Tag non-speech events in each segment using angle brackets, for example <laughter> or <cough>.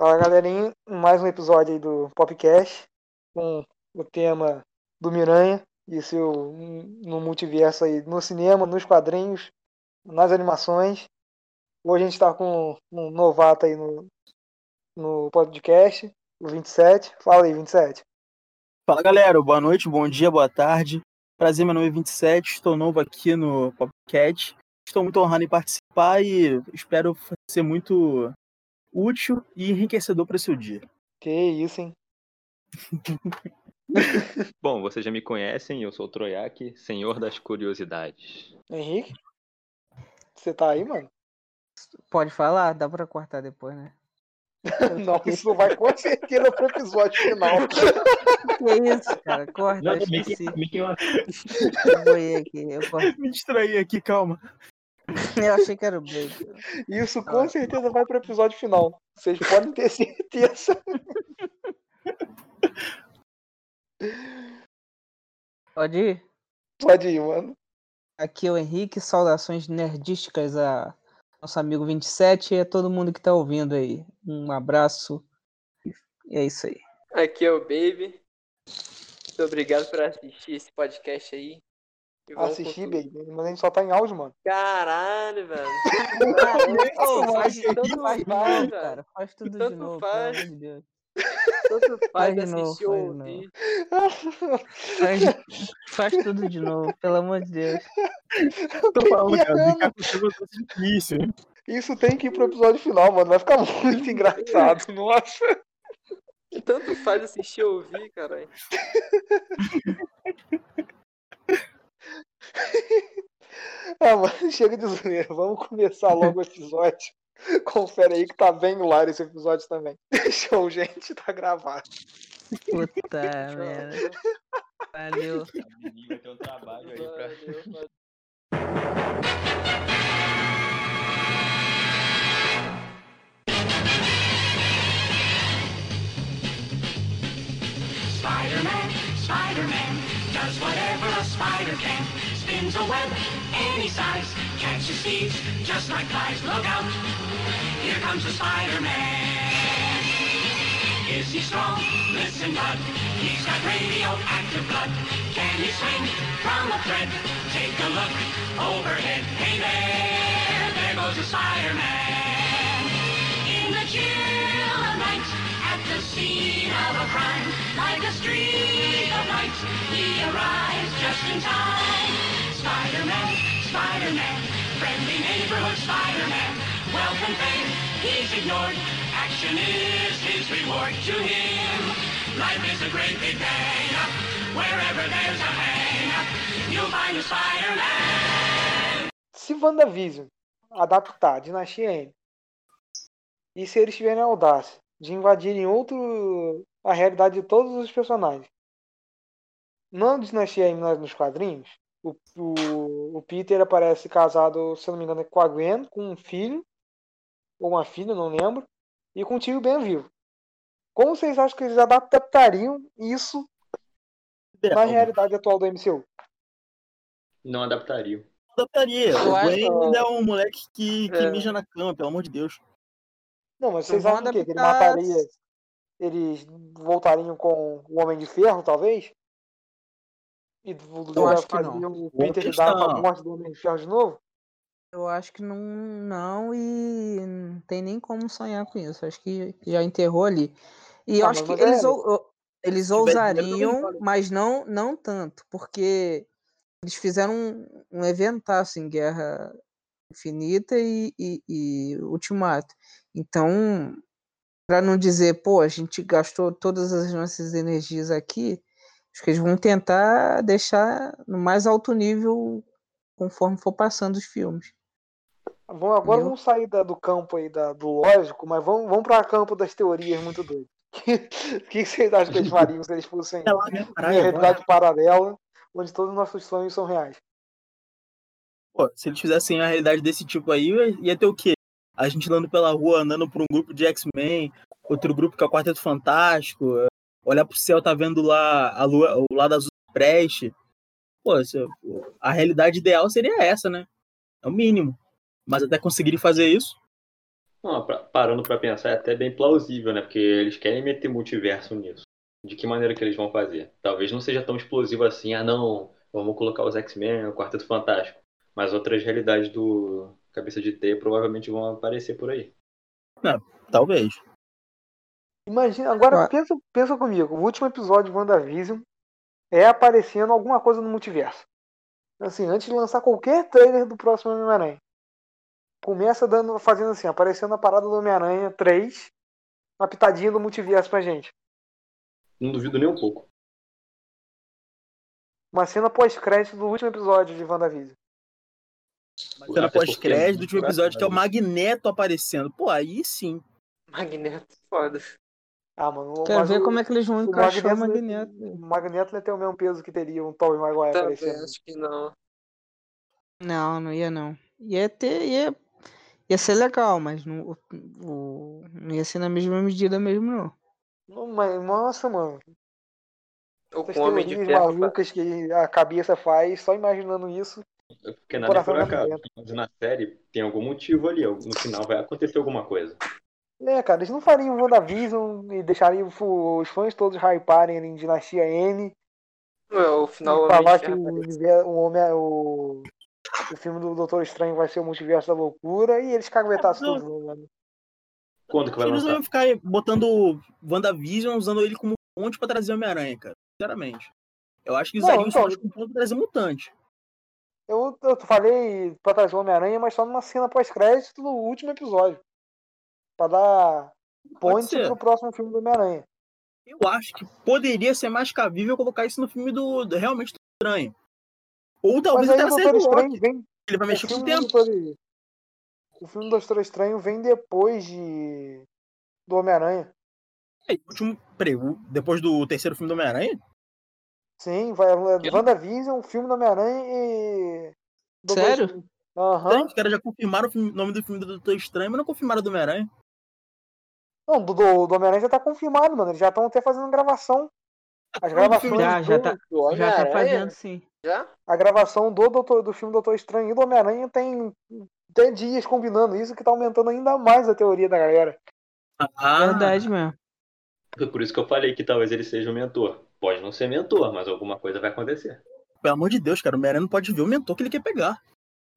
Fala galerinha, mais um episódio aí do Popcast com o tema do Miranha e seu no multiverso aí, no cinema, nos quadrinhos, nas animações. Hoje a gente está com um novato aí no, no podcast, o 27. Fala aí, 27. Fala galera, boa noite, bom dia, boa tarde. Prazer, meu nome é 27, estou novo aqui no Popcat. Estou muito honrado em participar e espero ser muito útil e enriquecedor para o seu dia. Que isso, hein? <laughs> Bom, vocês já me conhecem, eu sou o Troiak, senhor das curiosidades. Henrique? Você tá aí, mano? Pode falar, dá pra cortar depois, né? <laughs> não, isso vai com certeza pro episódio final. que isso, cara? Corta, não, eu esqueci. Me, eu... eu aqui, eu corto. <laughs> Me distraí aqui, calma. <laughs> Eu achei que era o Blake. Isso com ah. certeza vai pro episódio final. Vocês podem ter <laughs> certeza. Pode ir? Pode ir, mano. Aqui é o Henrique, saudações nerdísticas a nosso amigo 27 e a todo mundo que tá ouvindo aí. Um abraço. E é isso aí. Aqui é o Baby. Muito obrigado por assistir esse podcast aí. Assistir, baby. Mas a gente só tá em áudio, mano. Caralho, velho. <laughs> Pô, faz tudo faz mal, cara. Faz tudo Tanto de novo, faz. pelo amor de Deus. Tanto faz, faz assistir ou ouvir. Faz, faz tudo de novo, pelo amor de Deus. Tô falando, cara, ficar difícil. Isso tem que ir pro episódio final, mano. Vai ficar muito <laughs> engraçado, nossa. Tanto faz assistir ou ouvir, caralho. <laughs> <laughs> ah, mano, <laughs> chega de zoeira. Vamos começar logo o episódio. <laughs> Confere aí que tá bem no ar esse episódio também. Show, gente, tá gravado. Puta merda. Valeu. Vai ter um trabalho aí pra. Valeu, Spider-Man, Spider-Man, does whatever a spider can. Spins a web any size, catches thieves just like flies. Look out, here comes the Spider-Man. Is he strong? Listen, bud, he's got radioactive blood. Can he swing from a thread? Take a look overhead. Hey there, there goes the Spider-Man. In the chill of night, at the scene of a crime, like a streak of light, he arrives just in time. Spider-Man, Spider-Man, friendly neighborhood Spider-Man, and fame he's ignored. Action is his reward to him. Life is a great big bang. Wherever there's a hang, you'll find a Spider-Man. Se WandaVision adaptar Dinastia M e se eles tiverem a audácia de invadirem outro a realidade de todos os personagens. Não Dinastia M nos quadrinhos, o, o, o, Peter aparece casado, se não me engano, com a Gwen, com um filho, ou uma filha, não lembro, e com o tio bem vivo. Como vocês acham que eles adaptariam isso na realidade atual do MCU? Não adaptariam. Adaptaria. O Gwen ainda é um moleque que, que é. mija na cama, pelo amor de Deus. Não, mas vocês acham que ele mataria. Eles voltariam com o Homem de Ferro, talvez? E eu acho que não. o Peter dar a morte do Homem de Ferro de novo? Eu acho que não, não e não tem nem como sonhar com isso. Acho que já enterrou ali. E eu ah, acho que eles, é... eles ousariam, mas não, não tanto, porque eles fizeram um, um eventaço em Guerra Infinita e, e, e Ultimato. Então, para não dizer, pô, a gente gastou todas as nossas energias aqui, acho que eles vão tentar deixar no mais alto nível conforme for passando os filmes. Vamos, agora Entendeu? vamos sair da, do campo aí da, do lógico, mas vamos, vamos para o campo das teorias muito doidas. <laughs> O que, que, vocês acham que eles fariam se eles fossem uma realidade paralela, onde todos os nossos sonhos são reais? Pô, se eles fizessem a realidade desse tipo aí, ia ter o quê? A gente andando pela rua, andando por um grupo de X-Men, outro grupo que é o Quarteto Fantástico, olhar pro céu, tá vendo lá a lua, o lado azul preste. Pô, a realidade ideal seria essa, né? É o mínimo. Mas até conseguirem fazer isso. Não, pra- parando pra pensar, é até bem plausível, né? Porque eles querem meter multiverso nisso. De que maneira que eles vão fazer? Talvez não seja tão explosivo assim, ah não, vamos colocar os X-Men, o Quarteto Fantástico. Mas outras realidades do Cabeça de T provavelmente vão aparecer por aí. Talvez. Imagina, agora Ué. pensa, pensa comigo, o último episódio de WandaVision é aparecendo alguma coisa no multiverso. Assim, antes de lançar qualquer trailer do próximo Homem-Aranha. Começa dando, fazendo assim, aparecendo a parada do Homem-Aranha 3, uma pitadinha do multiverso pra gente. Não duvido nem um pouco. Uma cena pós-crédito do último episódio de WandaVision. Mas cena pós-crédito do último episódio, que é o. Magneto aparecendo. Pô, aí sim. Magneto, foda. Ah, mano, Quero mas ver o, como é que eles vão encaixar o Magneto, o Magneto não ia ter o mesmo peso que teria um Tobey Maguire Também aparecendo. acho que não. Não, não ia não. Ia ter, ia, ia ser legal, mas não, o, o- não ia ser na mesma medida mesmo, não. Não, mas, nossa, mano. Essas o Homem de Ferro. malucas que a cabeça faz, só imaginando isso. Porque O nada é por acaso. Mas na série tem algum motivo ali. No final vai acontecer alguma coisa. É, cara, eles não fariam o WandaVision e deixariam os fãs todos hyparem em Dinastia N Ué, o final o Homem falar que o, univer- o, homem, o, o filme do Doutor Estranho vai ser o multiverso da loucura e eles caguetassem Não. tudo, mano. Quando que vai Eles não lançar? iam ficar botando WandaVision usando ele como ponte pra trazer Homem-Aranha, cara. Sinceramente. Eu acho que Não, usariam então- isso como ponte pra trazer mutante. Eu, eu falei pra trazer o Homem-Aranha, mas só numa cena pós-crédito do último episódio. Pra dar ponte pro próximo filme do Homem-Aranha. Eu acho que poderia ser mais cabível colocar isso no filme do, do- realmente do Estranho. Ou talvez até Doutor do Loki. Estranho vem. Ele vai mexer com o filme, do tempo. Doutor... o filme do Doutor Estranho vem depois de. do Homem-Aranha. É, último, peraí, o- depois do terceiro filme do Homem-Aranha? Sim, vai. Que? WandaVision, filme do Homem-Aranha e. Doutor Sério? Aham. Os caras já confirmaram o filme- nome do filme do Doutor Estranho, mas não confirmaram do Homem-Aranha. Não, do, do, do Homem-Aranha já tá confirmado, mano. Eles já estão até fazendo gravação. As gravações. Já, já tá, Do já tá fazendo sim. Já? A gravação do, Doutor, do filme Doutor Estranho e do Homem-Aranha tem. Tem dias combinando isso que tá aumentando ainda mais a teoria da galera. Ah, Verdade mesmo. Foi por isso que eu falei que talvez ele seja o mentor. Pode não ser mentor, mas alguma coisa vai acontecer. Pelo amor de Deus, cara, o Homem-Aranha não pode ver o mentor que ele quer pegar.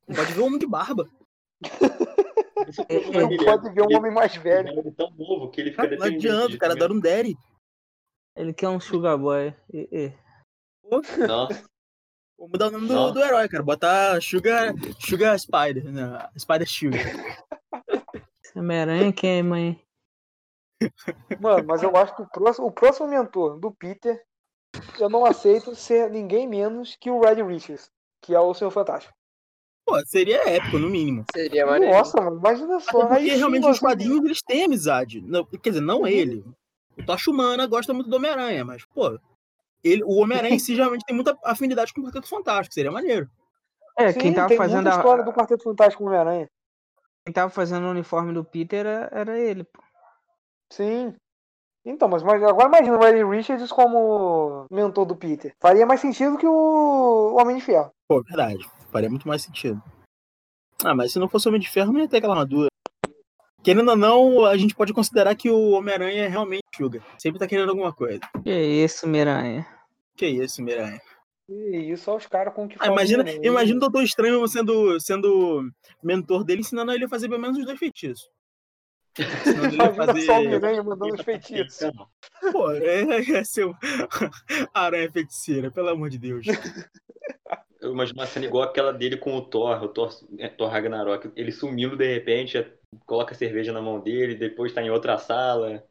Não pode ver o homem de barba. <laughs> Esse é É, Não pode ver um ele- homem mais velho. Ele é tão novo que ele fica Não dependente. adianta, o cara mesmo. adora um Daddy. Ele quer um Sugar Boy. E- e. Não, Vou mudar o nome do, Não. do herói, cara. Botar Sugar, Sugar Spider. Né? Spider Sugar. Homem-Aranha quem é, mãe? Mano, mas eu acho que o próximo, o próximo mentor do Peter, eu não aceito ser ninguém menos que o Red Richards, que é o Senhor Fantástico. Pô, seria épico, no mínimo. Seria maneiro. Nossa, mano, imagina Até só. Aí porque realmente os quadrinhos eles têm amizade. Não, quer dizer, não Uhum. ele. O Tocha Humana gosta muito do Homem-Aranha, mas, pô, ele, o Homem-Aranha em si <laughs> geralmente tem muita afinidade com o Quarteto Fantástico, seria maneiro. É, sim, quem tava tem fazendo muita a, história do Quarteto Fantástico com o Homem-Aranha. quem tava fazendo o uniforme do Peter era, era ele, pô. Sim. Então, mas, mas agora imagina o Red Richards como mentor do Peter. Faria mais sentido que o Homem de Ferro. Pô, verdade. Faria muito mais sentido. Ah, mas se não fosse o Homem de Ferro, não ia ter aquela armadura. Querendo ou não, a gente pode considerar que o Homem-Aranha é realmente Sugar. Sempre tá querendo alguma coisa. Que isso, Miranha. Que isso, Miranha. E isso só os caras com que Ah, imagina, imagina o Doutor Estranho sendo, sendo mentor dele, ensinando ele a fazer pelo menos os dois feitiços. Imagina fazer. só o Miranha mandando os feitiços. Pô, é, é seu <laughs> aranha feiticeira, pelo amor de Deus. <laughs> eu imagino uma cena igual aquela dele com o Thor, o Thor, é, Thor Ragnarok. Ele sumindo de repente, é, coloca cerveja na mão dele, depois tá em outra sala.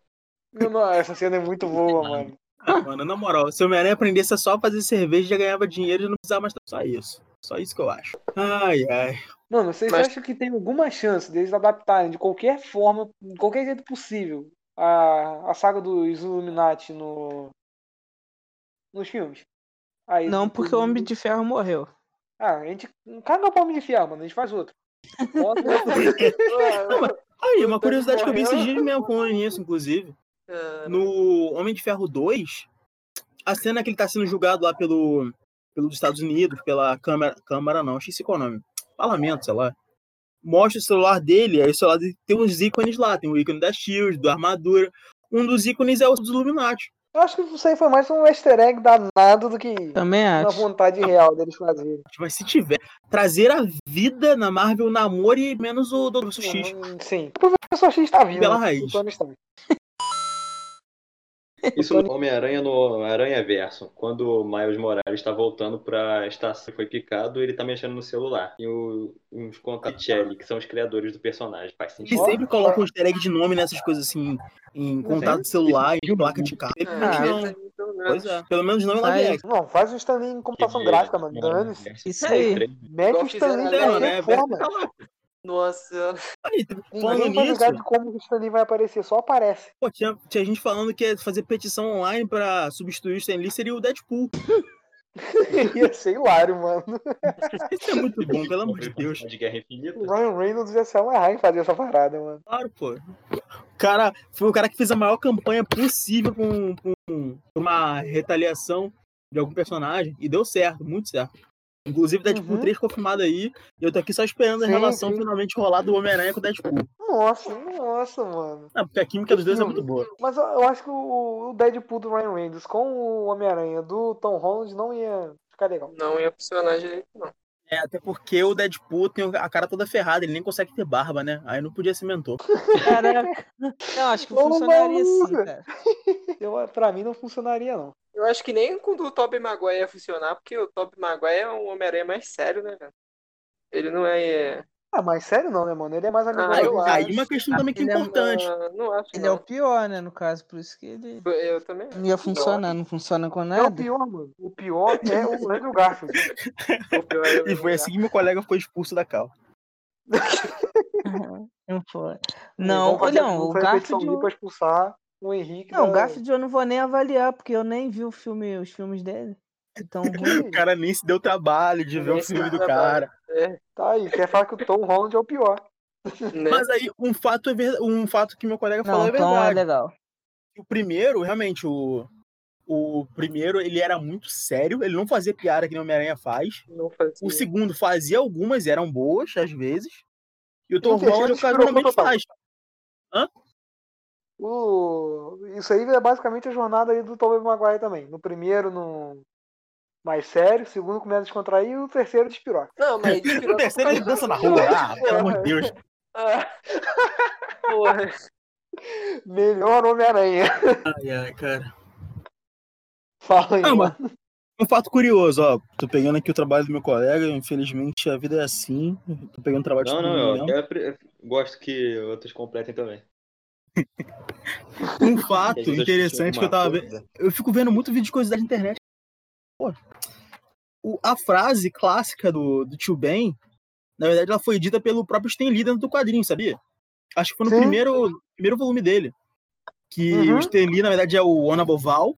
Não, essa cena é muito boa, mano. Ah, mano, na moral, se o Homem-Aranha aprendesse a só fazer cerveja, já ganhava dinheiro e não precisava mais só isso. Só isso que eu acho. Ai, ai. Mano, vocês Mas- acham que tem alguma chance deles adaptarem de qualquer forma, de qualquer jeito possível, a, a saga dos Illuminati no, nos filmes? Aí, Não, porque o Homem de Ferro morreu. Ah, a gente. Caga pra Homem de Ferro, mano, a gente faz outro. Bota <laughs> outro. Aí, uma curiosidade que eu vi esses dias mesmo falando nisso, inclusive. Ah, No Homem de Ferro 2, a cena que ele tá sendo julgado lá pelo, pelos Estados Unidos, pela Câmara. Câmara não, esqueci qual é o nome. Parlamento, sei lá. mostra o celular dele, aí o celular dele tem uns ícones lá, tem o ícone da Shield, da armadura. Um dos ícones é o dos Illuminati. Eu acho que isso aí foi mais um easter egg danado do que Também uma acho. vontade real deles fazerem. Mas se tiver, trazer a vida na Marvel Namor e menos o Dr. X. Hum, Sim. O professor X tá vindo. Pela né? raiz. O. Isso no Homem-Aranha no Aranha Verso, quando o Miles Morales está voltando pra estação que foi picado, ele tá mexendo no celular. E o, uns contatos Shelly, que são os criadores do personagem. Faz Ele sentido. sempre coloca um easter egg de nome nessas coisas assim, em contato celular, em placa de carro. Ah, não. Pois é. Pelo menos não em live Faz. action. Não, faz um Stanley em computação gráfica, mano. Dane-se. Isso aí. Mete o Stanley de qualquer né? forma. Nossa, Aí, <laughs> falando Ninguém tá ligado de como o Stanley vai aparecer, só aparece. pô, tinha, tinha gente falando que ia fazer petição online pra substituir o Stan Lee seria o Deadpool. <laughs> Ia ser hilário, mano. Isso é muito bom, pelo amor de Deus. De Guerra Infinita. O Ryan Reynolds ia se amarrar em fazer essa parada, mano. Claro, pô. O cara foi o cara que fez a maior campanha possível com, com uma retaliação de algum personagem e deu certo, muito certo. Inclusive, Deadpool Uhum. 3 confirmado aí. E eu tô aqui só esperando a Sim, relação sim. finalmente rolar do Homem-Aranha com o Deadpool. Nossa, nossa, mano. Ah, porque a química dos dois é muito boa. Mas eu, eu acho que o, Deadpool do Ryan Reynolds com o Homem-Aranha do Tom Holland não ia ficar legal. não ia funcionar direito, não. É, até porque o Deadpool tem a cara toda ferrada, ele nem consegue ter barba, né? Aí não podia ser mentor. <laughs> Caraca. Eu acho que Ô, funcionaria sim, maluca. cara. <laughs> Eu, pra mim não funcionaria, não. Eu acho que nem com o do Tobey Maguire ia funcionar, porque o Tobey Maguire é um Homem-Aranha mais sério, né, velho? Ele não é. Ah, mas sério não, né, mano? Ele é mais amigo Ah, da Aí, eu Marvel. aí uma questão também que é é importante. Ah, não acho, Ele é o não. pior, né, no caso, por isso que ele Eu também. não ia funcionar, não funciona com É o nada. pior, mano. O pior é o Andrew Garfield. <laughs> O pior é o E foi assim que meu colega foi expulso da cal. Não foi. Não, não, o Garfield. pra expulsar o Henrique. Não, o da- Garfield eu não vou nem avaliar, porque eu nem vi o filme, os filmes dele. Então, <laughs> O cara nem se deu trabalho de ver o filme do cara. É, Tá aí, quer falar que o Tom Holland é o pior. né? Mas aí, um fato, é ver- um fato que meu colega falou não, é então é verdade. legal. o primeiro, realmente, o, o primeiro, ele era muito sério, ele não fazia piada que nem o Homem-Aranha faz. Não fazia. O segundo fazia algumas, eram boas, às vezes. E o o Tom Holland inspirou ocasionalmente total. faz. O... Isso aí é basicamente a jornada aí do Tobey Maguire também. No primeiro, no mais sério, o segundo começa a descontrair e o terceiro despiroca. Não, mas <laughs> ele O terceiro ele dança na rua. Ah, <laughs> pelo amor de Deus. Ah, porra. Melhor Homem-Aranha. Ai, ai, cara. Fala aí, Ah, mas um fato curioso, ó. Tô pegando aqui o trabalho do meu colega, infelizmente a vida é assim. Tô pegando o trabalho de Não, todo não, mundo eu, eu gosto que outros completem também. <laughs> Um fato interessante que eu tava vendo. Eu fico vendo muito vídeo de coisas da internet. Pô, o- a frase clássica do, do tio Ben, na verdade, ela foi dita pelo próprio Stan Lee dentro do quadrinho, sabia? Acho que foi no Sim. primeiro, primeiro volume dele. Que Uhum. o Stan Lee, na verdade, é o Onaboval.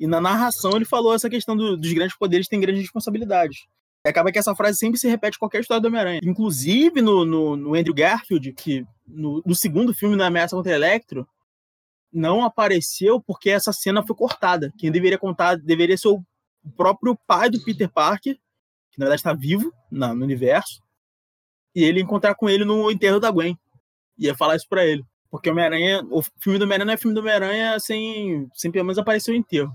E na narração ele falou essa questão do- dos grandes poderes têm grandes responsabilidades. E acaba que essa frase sempre se repete em qualquer história do Homem-Aranha. Inclusive no, no, no Andrew Garfield, que no, no segundo filme, na Ameaça contra Electro, não apareceu porque essa cena foi cortada. Quem deveria contar deveria ser o próprio pai do Peter Parker, que na verdade está vivo na- no universo, e ele encontrar com ele no enterro da Gwen. Ia falar isso pra ele. Porque o Homem-Aranha, o filme do Homem-Aranha não é filme do Homem-Aranha sem, sem pelo menos aparecer o enterro.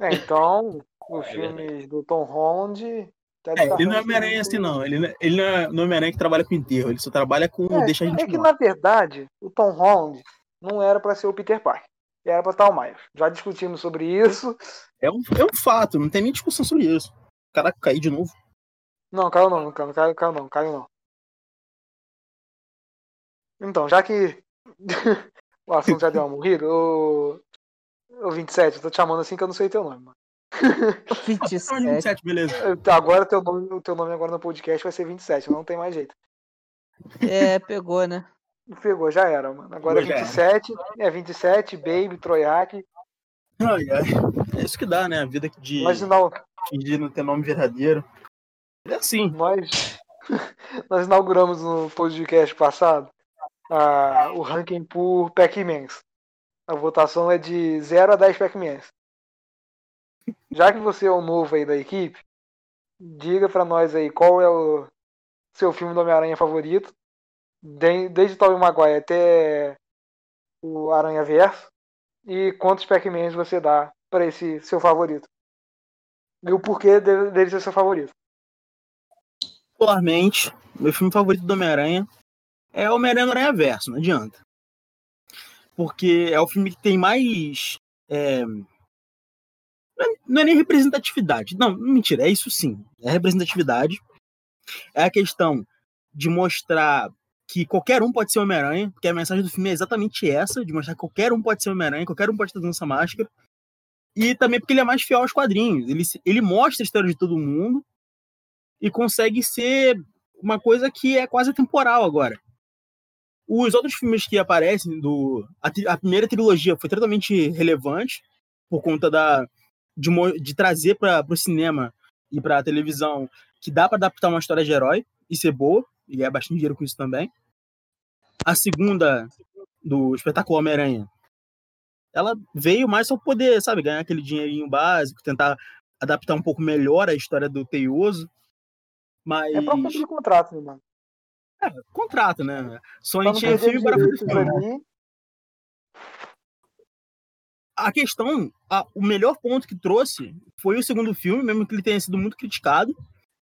É, então, os É filmes do Tom Holland. Tá É, ele não é Homem-Aranha assim, não. Ele, não- ele não é é Homem-Aranha que trabalha com enterro, ele só trabalha com É, deixa a gente é que na verdade, o Tom Holland não era pra ser o Peter Parker. Era pra estar o Miles. Já discutimos sobre isso. É um, é um fato, não tem nem discussão sobre isso. O cara cair de novo. Não, caiu não, não caiu, caiu, caiu não, caiu não. Então, já que <laughs> o assunto já deu uma morrida, o, o 27, eu tô te chamando assim que eu não sei teu nome, mano. Chama de 27. 27, beleza. Agora teu nome, o teu nome agora no podcast vai ser 27, não tem mais jeito. É, pegou, né? Pegou, já era, mano. Agora é Já era. 27, é 27, Baby, Troiak. Ai, ai. É isso que dá, né? A vida de Nós, inau- fingir não ter nome verdadeiro. É assim. nós, <laughs> nós inauguramos no podcast passado a, o ranking por Pac-Mans. A votação é de 0 a 10 Pac-Mans. Já que você é o novo aí da equipe, diga pra nós aí qual é o seu filme do Homem-Aranha favorito, desde Tobey Maguire até o Aranha Verso, e quantos Pac-Mans você dá para esse seu favorito? E o porquê dele ser seu favorito? Particularmente, meu filme favorito do Homem-Aranha é Homem-Aranha no Aranha Verso, não adianta. Porque é o filme que tem mais. É... Não é nem representatividade. Não, mentira, é isso sim. É representatividade. É a questão de mostrar que qualquer um pode ser Homem-Aranha, porque a mensagem do filme é exatamente essa, de mostrar que qualquer um pode ser Homem-Aranha, qualquer um pode estar usando essa máscara. E também porque ele é mais fiel aos quadrinhos. Ele, ele mostra a história de todo mundo e consegue ser uma coisa que é quase temporal agora. Os outros filmes que aparecem do a, a primeira trilogia foi totalmente relevante por conta da de, de trazer para o cinema e para a televisão que dá para adaptar uma história de herói e ser boa e ganhar bastante dinheiro com isso também. A segunda do espetáculo Homem-Aranha, ela veio mais só poder, sabe, ganhar aquele dinheirinho básico, tentar adaptar um pouco melhor a história do Teioso. Mas... É pra cumprir contrato, né, mano. É, contrato, né? Sony tinha filme para fazer A questão, a, o melhor ponto que trouxe foi o segundo filme, mesmo que ele tenha sido muito criticado.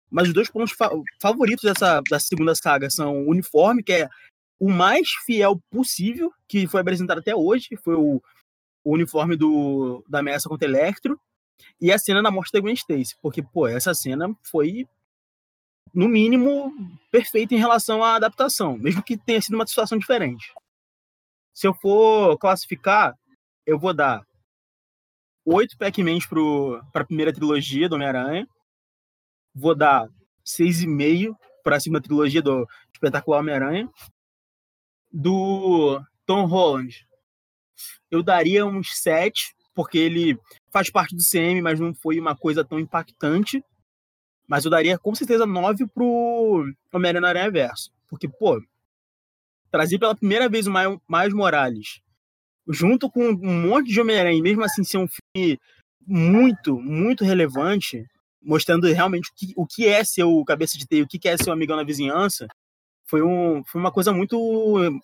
Mas os dois pontos fa favoritos dessa, dessa segunda saga são o uniforme, que é o mais fiel possível que foi apresentado até hoje, foi o, o uniforme do, da ameaça contra Electro, e a cena da morte da Gwen Stacy, porque, pô, essa cena foi no mínimo, perfeito em relação à adaptação, mesmo que tenha sido uma situação diferente. Se eu for classificar, eu vou dar oito Pac-Mans para a primeira trilogia do Homem-Aranha, vou dar seis e meio para a segunda trilogia do Espetacular Homem-Aranha, do Tom Holland, eu daria uns sete, porque ele faz parte do CM, mas não foi uma coisa tão impactante. Mas eu daria com certeza 9 pro Homem-Aranha no Aranha Verso. Porque, pô, trazer pela primeira vez o Miles Morales junto com um monte de Homem-Aranha, mesmo assim ser um filme muito, muito relevante, mostrando realmente o que, o que é ser o cabeça de teia, o que é ser o amigão na vizinhança, foi, um, foi uma coisa muito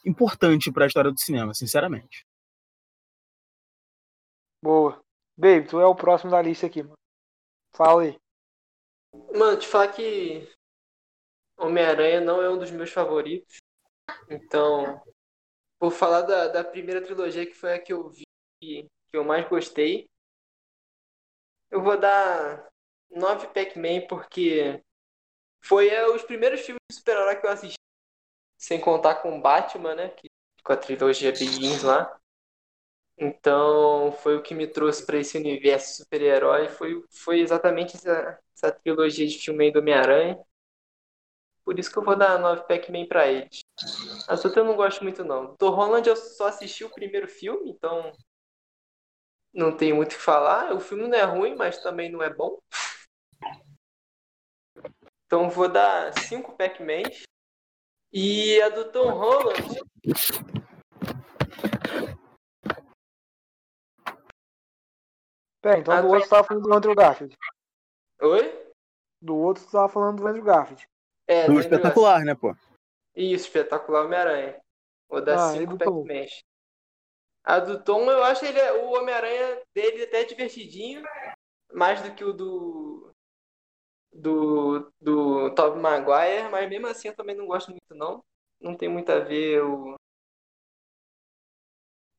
importante para a história do cinema, sinceramente. Boa. Baby, tu é o próximo da lista aqui, mano. Fala aí. Mano, te falar que Homem-Aranha não é um dos meus favoritos. Então, vou falar da, da primeira trilogia, que foi a que eu vi, que eu mais gostei. Eu vou dar 9 Pac-Man, porque foi é, os primeiros filmes de super-herói que eu assisti. Sem contar com Batman, né? Que, com a trilogia Begins lá. Então, foi o que me trouxe para esse universo super-herói. Foi, foi exatamente essa, essa trilogia de filme aí do Homem-Aranha. Por isso que eu vou dar 9 Pac-Man pra eles. As outras eu não gosto muito, não. Do Holland eu só assisti o primeiro filme, então. Não tem muito o que falar. O filme não é ruim, mas também não é bom. Então vou dar 5 Pac-Mans. E a do Tom Holland. Pera, então a do outro você tava falando do Andrew Garfield. Oi? Do outro você tava falando do Andrew Garfield. É, do espetacular, né, pô? Isso, espetacular Homem-Aranha. Vou dar 5 ah, Pac-Mans. A do Tom, eu acho ele, o Homem-Aranha dele até divertidinho. Mais do que o do. Do. Do Tobey Maguire, mas mesmo assim eu também não gosto muito, não. Não tem muito a ver. Eu,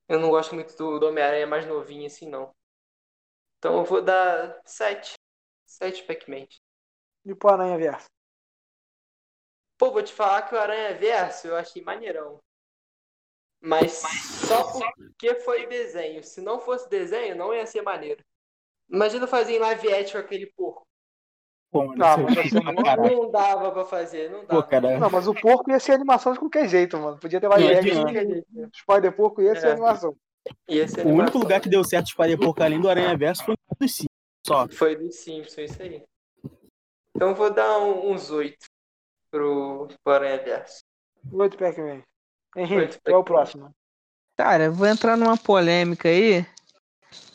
eu não gosto muito do, do Homem-Aranha mais novinho assim, não. Então eu vou dar 7. 7 Pac-Man. E pro Aranha Verso? Pô, vou te falar que o Aranha Verso eu achei maneirão. Mas só porque foi desenho. Se não fosse desenho, não ia ser maneiro. Imagina fazer em live action aquele porco. Pô, não, não, não, dava pra fazer, não dava. Pô, não, mas o porco ia ser animação de qualquer jeito, mano. Podia ter live action de qualquer jeito. Spider Porco ia é. ser animação o único lugar que deu certo espalhar por além do Aranha Verso foi do Simpsons. Só. Foi do Simpsons, isso aí. Então vou dar um, uns oito pro, Aranha Verso. Oito Pac-Man. Henrique, qual é o próximo? Cara, eu vou entrar numa polêmica aí.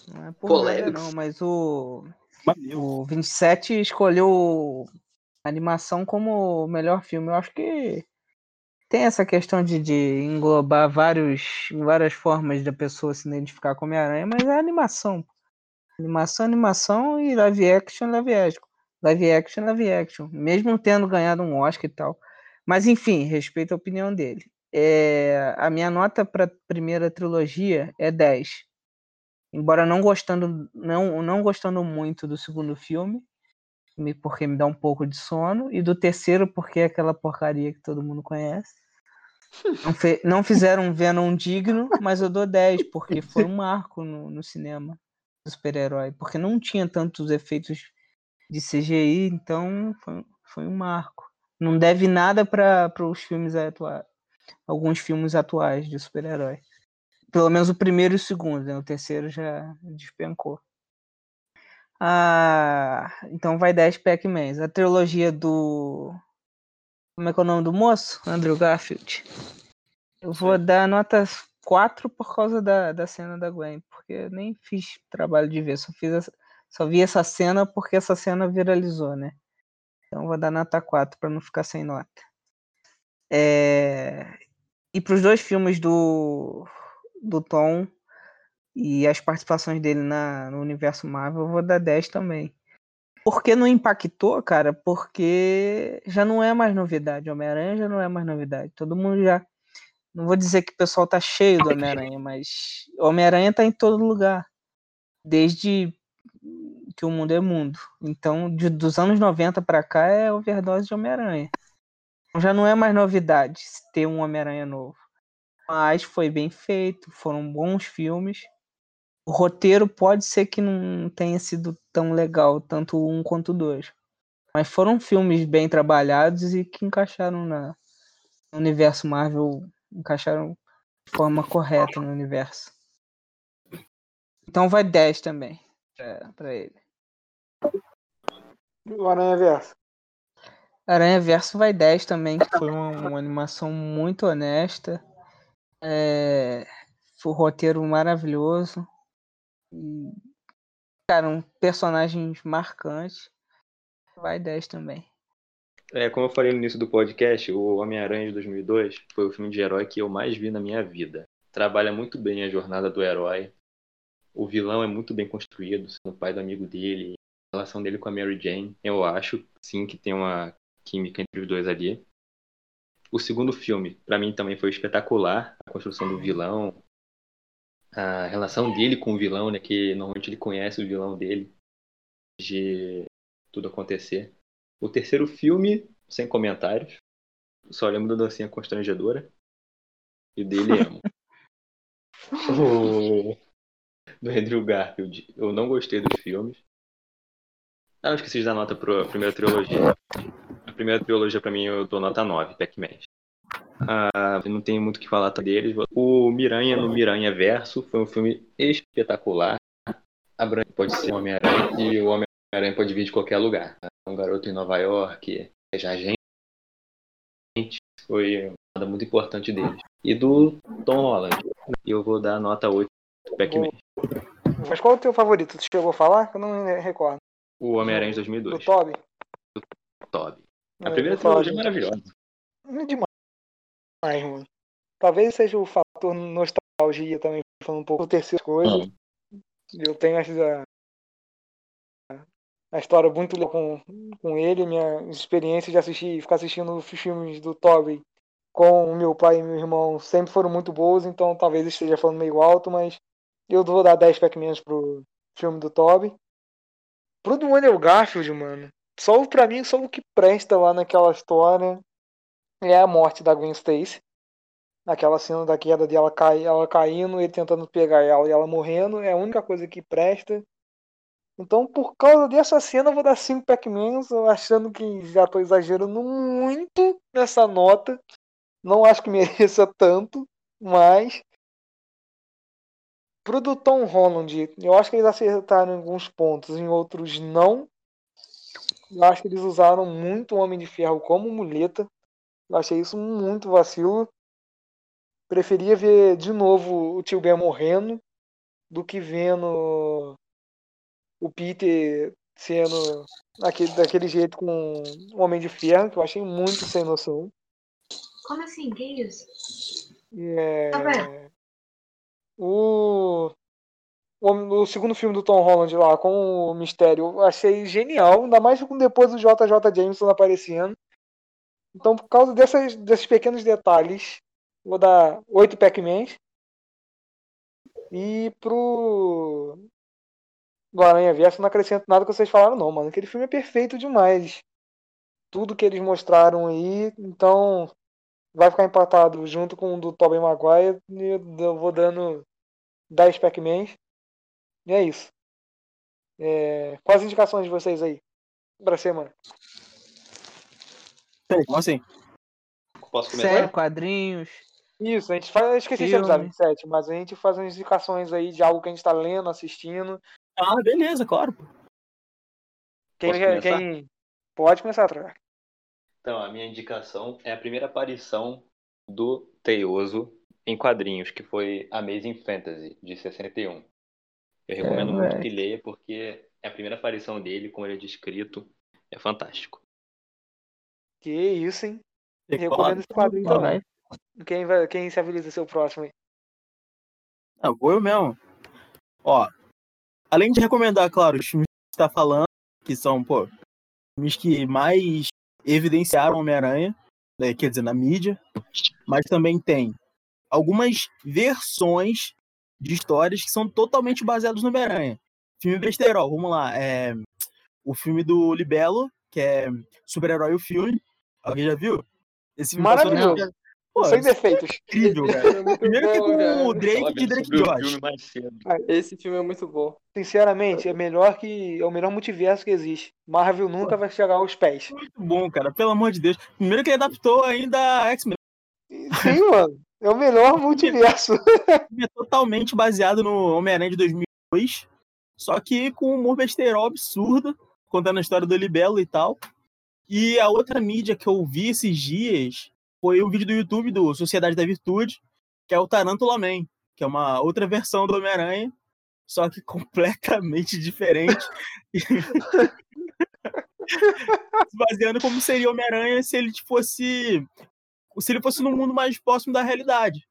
Não é polêmica não, mas o. O 27 escolheu animação como melhor filme. Eu acho que tem essa questão de, de englobar vários, várias formas da pessoa se identificar com Homem-Aranha, mas é animação. Animação, animação e live action, live action. Live action, live action. Mesmo tendo ganhado um Oscar e tal. Mas enfim, respeito a opinião dele. É, a minha nota para a primeira trilogia é 10. Embora não gostando, não, não gostando muito do segundo filme, porque me dá um pouco de sono, e do terceiro, porque é aquela porcaria que todo mundo conhece. Não, fe, não fizeram um Venom digno, mas eu dou 10, porque foi um marco no, no cinema do super-herói, porque não tinha tantos efeitos de CGI, então foi, foi um marco. Não deve nada para os filmes atuais, alguns filmes atuais de super-herói. Pelo menos o primeiro e o segundo, né? o terceiro já despencou. Ah, então vai 10 Pac-Mans. A trilogia do. Como é que é o nome do moço? Andrew Garfield. Eu vou Sim. dar nota 4 por causa da, da cena da Gwen, porque eu nem fiz trabalho de ver, só, fiz essa, só vi essa cena porque essa cena viralizou, né? Então vou dar nota 4 para não ficar sem nota. É... E para os dois filmes do, do Tom, e as participações dele na, no universo Marvel, eu vou dar 10 também. Por que não impactou, cara? Porque já não é mais novidade. Homem-Aranha já não é mais novidade. Todo mundo já. Não vou dizer que o pessoal tá cheio do Homem-Aranha, mas Homem-Aranha tá em todo lugar. Desde que o mundo é mundo. Então, de, dos anos 90 para cá é overdose de Homem-Aranha. Então, já não é mais novidade ter um Homem-Aranha novo. Mas foi bem feito, foram bons filmes o roteiro pode ser que não tenha sido tão legal, tanto um quanto dois. Mas foram filmes bem trabalhados e que encaixaram na, no universo Marvel, encaixaram de forma correta no universo. Então vai 10 também é, para ele. O Aranha Verso. Aranha Verso vai 10 também, que foi uma, uma animação muito honesta. É, foi um roteiro maravilhoso. E, cara, um personagens marcantes. Vai 10 também. É, como eu falei no início do podcast, o Homem-Aranha de 2002 foi o filme de herói que eu mais vi na minha vida. Trabalha muito bem a jornada do herói. O vilão é muito bem construído, sendo o pai do amigo dele, a relação dele com a Mary Jane. Eu acho, sim, que tem uma química entre os dois ali. O segundo filme, para mim, também foi espetacular. A construção do vilão, a relação dele com o vilão, né? Que normalmente ele conhece o vilão dele de tudo acontecer. O terceiro filme, sem comentários. Só lembro da dancinha constrangedora. E o dele <laughs> amo. o... Do Andrew Garfield. Eu não gostei dos filmes. Ah, eu esqueci de dar nota pra primeira trilogia. A primeira trilogia, pra mim, eu dou nota 9, Pac-Man. Ah, não tenho muito o que falar deles. O Miranha no Miranha Verso foi um filme espetacular. A Branca pode ser Homem-Aranha e o Homem-Aranha pode vir de qualquer lugar. Um garoto em Nova York, seja agente, foi uma muito importante deles. E do Tom Holland, eu vou dar nota 8 Pac-Man. Mas qual é o teu favorito? Tu chegou a falar? Eu não recordo. O Homem-Aranha de 2002. Do Toby? Do Toby. A é, primeira trilogia é maravilhosa. É demais mais, mano. Talvez seja o fator nostalgia também, falando um pouco do terceiro coisa. Eu tenho a, a história muito legal com, com ele, minha experiência de assistir, ficar assistindo os filmes do Toby com meu pai e meu irmão sempre foram muito boas, então talvez esteja falando meio alto, mas eu vou dar 10 Pac-Mans pro filme do Toby. Pro do Andrew Garfield, mano, só pra mim, só o que presta lá naquela história é a morte da Gwen Stacy. Aquela cena da queda de ela, cai, ela caindo, ele tentando pegar ela e ela morrendo, é a única coisa que presta. Então, por causa dessa cena, eu vou dar 5 Pac-Mans, achando que já estou exagerando muito nessa nota. Não acho que <laughs> mereça tanto, mas. Pro do Tom Holland, eu acho que eles acertaram em alguns pontos, em outros não. Eu acho que eles usaram muito o Homem de Ferro como muleta. Eu achei isso muito vacilo. Preferia ver de novo o tio Ben morrendo do que vendo o Peter sendo daquele, daquele jeito com o Homem de Ferro, que eu achei muito sem noção. Como assim? Que isso? É... Tá o... o... o segundo filme do Tom Holland lá, com o Mistério, eu achei genial, ainda mais com depois o JJ Jameson aparecendo. Então, por causa dessas, desses pequenos detalhes, vou dar oito Pac-Mans. E pro do Aranha Verso não acrescento nada que vocês falaram, não, mano. Aquele filme é perfeito demais. Tudo que eles mostraram aí, então vai ficar empatado junto com o do Tobey Maguire. E eu vou dando 10 Pac-Mans. E é isso. É... Quais as indicações de vocês aí? Pra semana. Como assim? Posso começar? Sério, quadrinhos. Isso, a gente faz. Eu esqueci de avisar 27, mas a gente faz umas indicações aí de algo que a gente tá lendo, assistindo. Ah, beleza, claro. Quem, quem... Pode começar a trocar. Então, a minha indicação é a primeira aparição do Teioso em quadrinhos, que foi Amazing Fantasy, de 61. Eu recomendo é, muito que leia, porque é a primeira aparição dele, como ele é descrito, é fantástico. Que isso, hein? E recomendo esse quadrinho também. Quem, vai, quem se ser o próximo aí? Ah, vou eu mesmo. Ó, além de recomendar, claro, os filmes que você tá falando, que são, pô, filmes que mais evidenciaram Homem-Aranha, né, quer dizer, na mídia, mas também tem algumas versões de histórias que são totalmente baseadas no Homem-Aranha. Filme besterol, vamos lá, é o filme do Libelo, que é Super-Herói o filme. Alguém já viu? Esse filme Maravilhoso. Pô, Sem defeitos. É incrível, cara. É Primeiro bom, que com cara. o Drake e Drake Josh. Ah, esse filme é muito bom. Sinceramente, é melhor que. É o melhor multiverso que existe. Marvel nunca Pô. vai chegar aos pés. Muito bom, cara. Pelo amor de Deus. Primeiro que ele adaptou ainda X-Men. Sim, mano. É o melhor <laughs> multiverso. É totalmente baseado no Homem-Aranha de 2002. Só que com um humor besterol absurdo. Contando a história do Libelo e tal. E a outra mídia que eu vi esses dias foi um vídeo do YouTube do Sociedade da Virtude, que é o Tarantula Man, que é uma outra versão do Homem-Aranha, só que <laughs> completamente diferente. Se <laughs> baseando como seria o Homem-Aranha se ele fosse se ele fosse num mundo mais próximo da realidade.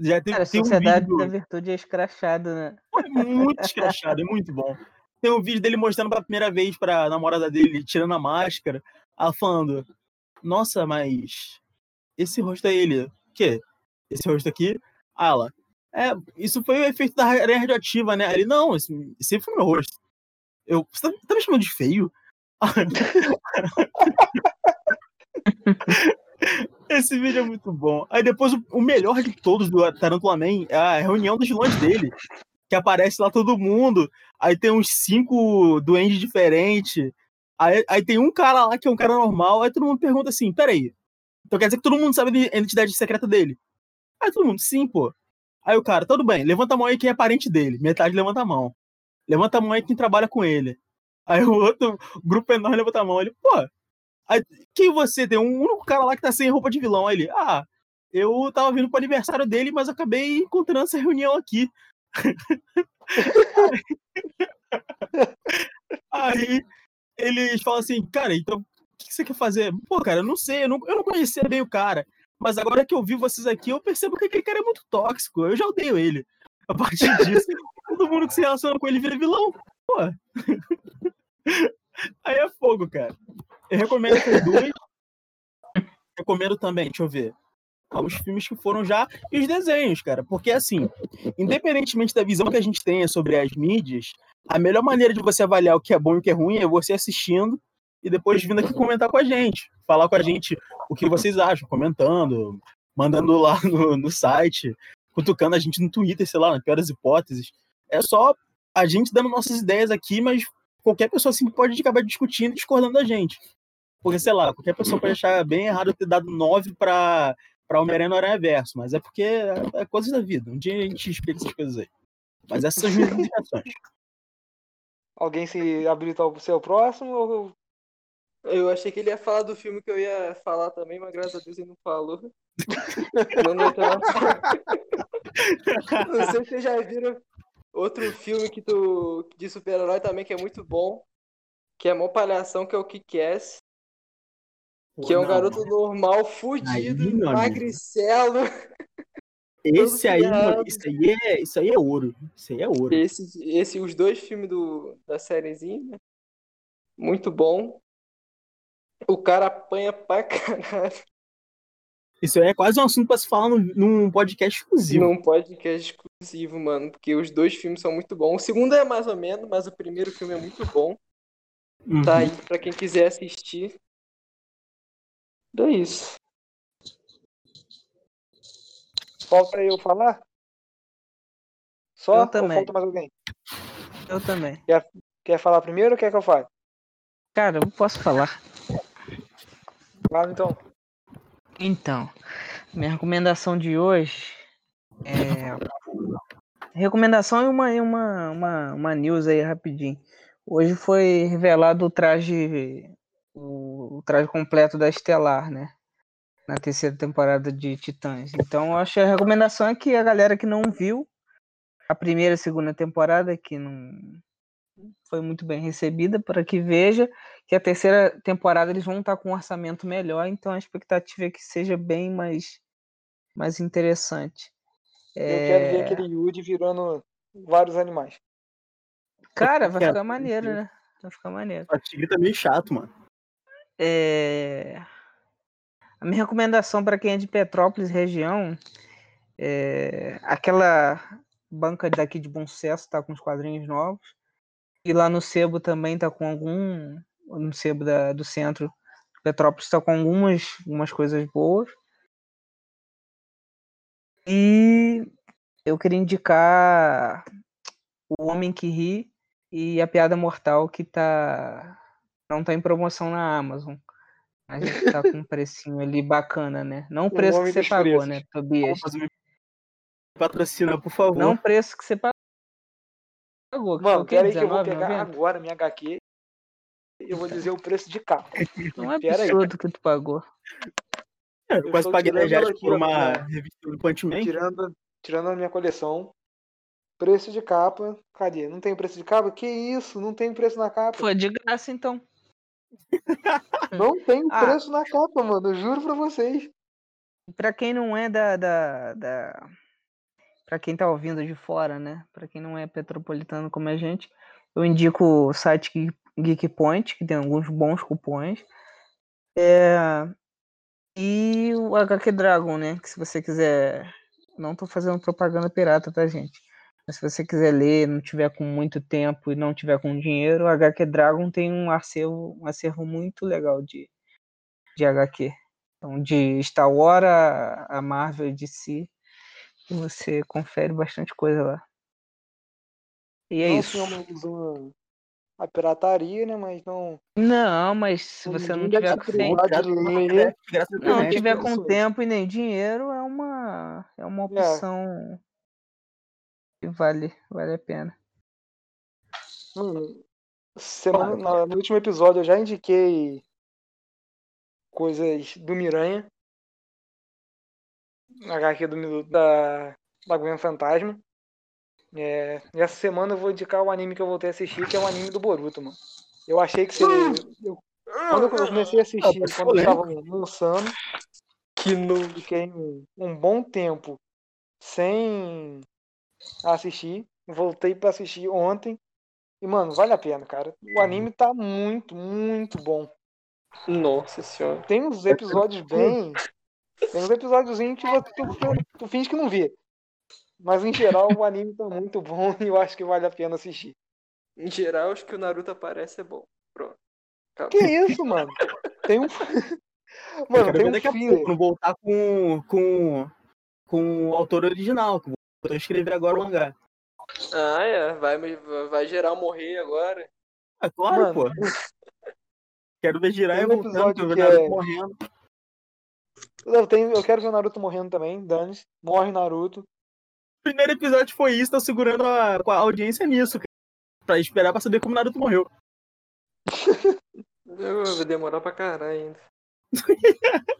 Já tem, Cara, Sociedade um vídeo... da Virtude é escrachado, né? É muito escrachado, é muito bom. Tem um vídeo dele mostrando pela primeira vez pra namorada dele, tirando a máscara, ela falando: Nossa, mas esse rosto é ele. O quê? Esse rosto aqui? Ah, ela. É, isso foi o efeito da areia radioativa, né? Ele, não, esse, esse foi meu rosto. Eu, você tá, tá me chamando de feio? <laughs> Esse vídeo é muito bom. Aí depois, o melhor de todos do Tarantula Man é a reunião dos vilões dele. Que aparece lá todo mundo. Aí tem uns cinco duendes diferentes. Aí, aí tem um cara lá que é um cara normal. Aí todo mundo pergunta assim: peraí, então quer dizer que todo mundo sabe a identidade secreta dele. Aí todo mundo, sim, pô. Aí o cara, tudo bem, levanta a mão aí quem é parente dele. Metade levanta a mão. Levanta a mão aí quem trabalha com ele. Aí o outro grupo enorme levanta a mão. Ele, pô, aí, quem você? Tem um único cara lá que tá sem roupa de vilão. Aí ele, ah, eu tava vindo pro aniversário dele, mas acabei encontrando essa reunião aqui. <laughs> aí eles falam assim, cara, então que você quer fazer? Pô, cara, eu não sei, eu não, eu não conhecia bem o cara. Mas agora que eu vi vocês aqui, eu percebo que aquele cara é muito tóxico. Eu já odeio ele. A partir <laughs> disso, todo mundo que se relaciona com ele vira vilão. Pô. <laughs> Aí é fogo, cara. Eu recomendo essas duas. Recomendo também, deixa eu ver. Os filmes que foram já e os desenhos, cara. Porque, assim, independentemente da visão que a gente tenha sobre as mídias, a melhor maneira de você avaliar o que é bom e o que é ruim é você assistindo e depois vindo aqui comentar com a gente, falar com a gente o que vocês acham, comentando, mandando lá <laughs> no, no site, cutucando a gente no Twitter, sei lá, na pior das hipóteses. É só a gente dando nossas ideias aqui, mas qualquer pessoa assim pode acabar discutindo e discordando da gente. Porque, sei lá, qualquer pessoa pode achar bem errado ter dado 9 para para Homem-Aranha no Aranha Verso, mas é porque é, é coisa da vida. Um dia a gente explica essas coisas aí. Mas essas são as minhas <laughs> indicações. Alguém se habilitou para o seu próximo ou eu achei que ele ia falar do filme que eu ia falar também, mas graças a Deus ele não falou. <laughs> não, não, não sei se vocês já viram outro filme que tu, de super-herói também que é muito bom, que é mó palhação, que é o Kick-Ass. Que é um garoto mano. normal, fudido, magricelo. Esse aí, mano, isso aí é, isso aí é ouro. Isso aí é ouro. Esse, esse, os dois filmes do, da sériezinha, né? Muito bom. O cara apanha pra caralho Isso aí é quase um assunto pra se falar num, num podcast exclusivo. num podcast exclusivo, mano. Porque os dois filmes são muito bons. O segundo é mais ou menos, mas o primeiro filme é muito bom. Uhum. Tá aí pra quem quiser assistir. É isso. Falta eu falar? Só? Eu também. falta mais alguém? Eu também. Quer falar primeiro ou quer que eu fale? Cara, eu posso falar. Fala então. Então, minha recomendação de hoje é. Recomendação e uma, uma, uma, uma news aí rapidinho. Hoje foi revelado o traje. O, traje completo da Estelar, né? Na terceira temporada de Titãs. Então, eu acho a recomendação é que a galera que não viu a primeira e segunda temporada, que não foi muito bem recebida, para que veja que a terceira temporada eles vão estar com um orçamento melhor, então a expectativa é que seja bem mais, mais interessante. Eu quero ver É, aquele Yuji virando vários animais. Cara, vai ficar maneiro, né? Vai ficar maneiro. O Tigre tá meio chato, mano. É, A minha recomendação para quem é de Petrópolis região é aquela banca daqui de Bom Sucesso tá com os quadrinhos novos. E lá no Sebo também tá com algum. No Sebo da- do centro Petrópolis tá com algumas, algumas coisas boas. E eu queria indicar O Homem que Ri e A Piada Mortal, que tá. Não tá em promoção na Amazon. Mas tá com um <laughs> precinho ali bacana, né? Não o preço que você pagou, preços. né, Tobias? Patrocina, por favor. Não o preço que você pagou. Foi Mano, o quê? pera aí que eu vou 19,90? pegar agora minha HQ. Eu vou dizer o preço de capa. Não é Pera aí. absurdo que tu pagou. É, eu quase paguei 10 reais por uma revista do Punch Man. Tirando, tirando a minha coleção. Preço de capa. Cadê? Não tem preço de capa? Que isso? Não tem preço na capa. Foi de graça, então. <laughs> Não tem Ah. preço na capa, mano. Eu juro pra vocês. Pra quem não é da, da, da... Pra quem tá ouvindo de fora, né? Pra quem não é petropolitano como a gente, eu indico o site Geek- Point, que tem alguns bons cupons. É... E o HQ Dragon, né? Que se você quiser. Não tô fazendo propaganda pirata, tá, gente? Mas se você quiser ler, não tiver com muito tempo e não tiver com dinheiro, o HQ Dragon tem um acervo, um acervo muito legal de, de HQ. Então, de Star Wars a Marvel de si, você confere bastante coisa lá. E é não isso. usando a pirataria, né? Mas não. Não, mas se você não tiver com não tiver com tempo e nem dinheiro, é uma é uma opção que vale vale a pena. Mano, semana, na- no último episódio eu já indiquei coisas do Miranha. HQ do, Mil- da, da Gwen Fantasma. É, e essa semana eu vou indicar o anime que eu voltei a assistir, que é o anime do Boruto, mano. Eu achei que seria. eu- quando eu comecei a assistir, Ah, quando polêmico. estavam lançando, Que no... fiquei um, um bom tempo sem assistir. Voltei pra assistir ontem. E, mano, vale a pena, cara. O anime tá muito, muito bom. Nossa senhora. Tem uns episódios bem. Tem uns episódios que você, tu, tu finge que não vê. Mas em geral o anime tá muito bom <laughs> e eu acho que vale a pena assistir. Em geral, acho que o Naruto aparece é bom. Pronto. Acabou. Que isso, mano? Tem um. Mano, tem um filler. não voltar com, com, com o autor original, que vou escrever agora o mangá. Ah, é. Vai, vai geral morrer agora. Ah, claro, Mano. pô. <laughs> Quero ver girar e um voltando, que é- morrendo. Eu, tenho, eu quero ver o Naruto morrendo também, dane Morre Naruto. O primeiro episódio foi isso, tô segurando a, a audiência nisso, cara. Pra esperar pra saber como o Naruto morreu. <laughs> Eu vou demorar pra caralho ainda. <laughs>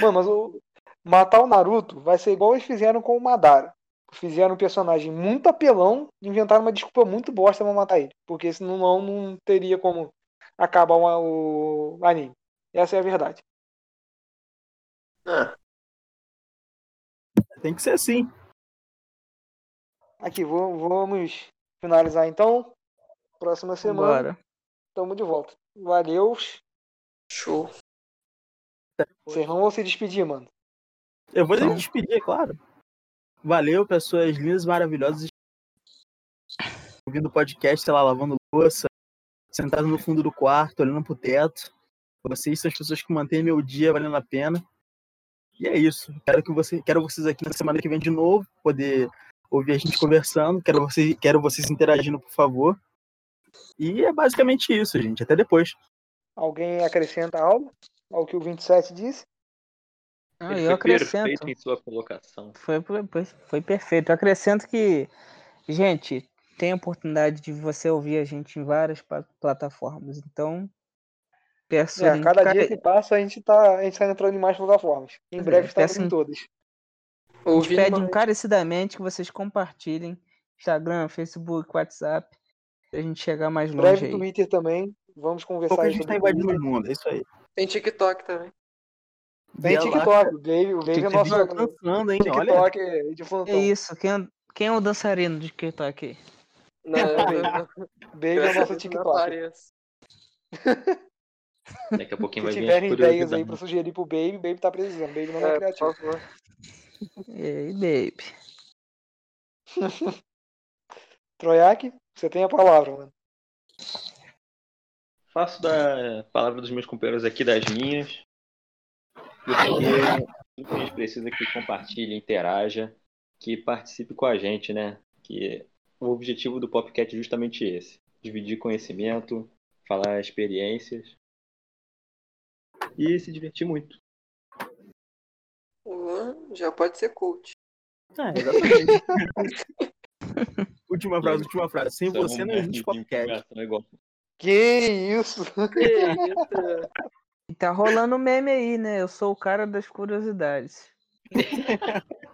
Mano, mas o. Matar o Naruto vai ser igual eles fizeram com o Madara. fizeram um personagem muito apelão e inventaram uma desculpa muito bosta pra matar ele. Porque senão não, não teria como acabar uma, o anime. Essa é a verdade. Ah, Tem que ser assim. Aqui, vou- vamos finalizar então. Próxima semana, Bora. tamo de volta. Valeu. show. Vocês não vão se despedir, mano. Eu vou Então. me despedir, é claro. Valeu, pessoas lindas, maravilhosas. Ouvindo o podcast, sei lá, lavando louça, sentado no fundo do quarto, olhando pro teto. Vocês são as pessoas que mantêm meu dia valendo a pena. E é isso. Quero que você, quero vocês aqui na semana que vem de novo, poder ouvir a gente conversando. Quero, você, quero vocês interagindo, por favor. E é basicamente isso, gente. Até depois. Alguém acrescenta algo ao que o 27 disse? Ah, Ele eu foi acrescento. perfeito em sua colocação. Foi, foi, foi perfeito. Eu acrescento que, gente, tem a oportunidade de você ouvir a gente em várias plataformas. Então, peço É, a link- cada cara, dia que passa, a gente tá, a gente tá entrando em mais plataformas. Em é, breve estaremos peço em em- todas. a gente pede mais. encarecidamente que vocês compartilhem Instagram, Facebook, WhatsApp, pra gente chegar mais Em longe breve aí. Twitter também. Vamos conversar Pouco a gente tá invadindo o mundo, é isso aí. Tem TikTok também. Tem. TikTok. O Dave, o é nosso dançando, hein? Olha. TikTok é de. É isso, quem, é- quem é o dançarino de TikTok aí? Não, <laughs> Dave é nosso TikTok. <laughs> Daqui a pouquinho Se vai vir tiverem as ideias aí pra sugerir pro Baby, Baby tá precisando. Baby não é, É, por criativo. favor. <laughs> E aí, baby? <laughs> Troiak, você tem a palavra, mano. Faço da palavra dos meus companheiros aqui das minhas. Porque tudo que a gente precisa que compartilhe, interaja, que participe com a gente, né? Que o objetivo do Popcat é justamente esse: dividir conhecimento, falar experiências e se divertir muito. Luan já pode ser coach. É, exatamente. <laughs> última frase, última frase. Sem Isso é você não método existe podcast. igual. Que isso? Eita. E <laughs> tá rolando meme aí, né? Eu sou o cara das curiosidades. <laughs>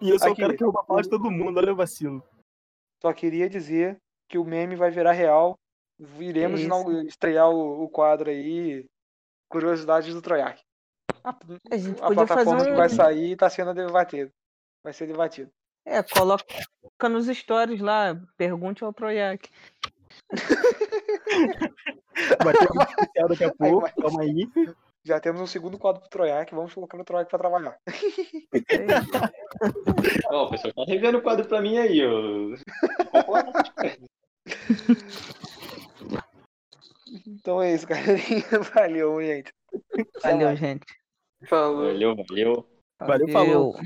E eu sou Aqui. o cara que rouba a de todo mundo, olha o vacilo. Só queria dizer que o meme vai virar real. Iremos Que estrear o, o quadro aí. Curiosidades do Troiak. A, A gente a podia fazer plataforma que um. vai sair tá sendo debatido. Vai ser debatido. É, coloca nos stories lá, pergunte ao Troiak. <laughs> Vai ter um especial daqui a Aí, pouco, vai. calma aí. Já temos um segundo quadro pro Troiak. Vamos colocar o Troiak pra trabalhar. Ó, <laughs> o pessoal tá revendo o quadro pra mim aí, ó. <laughs> Então é isso, <laughs> galerinha. Valeu, gente. Valeu, gente. Falou. Valeu, valeu. Valeu, falou.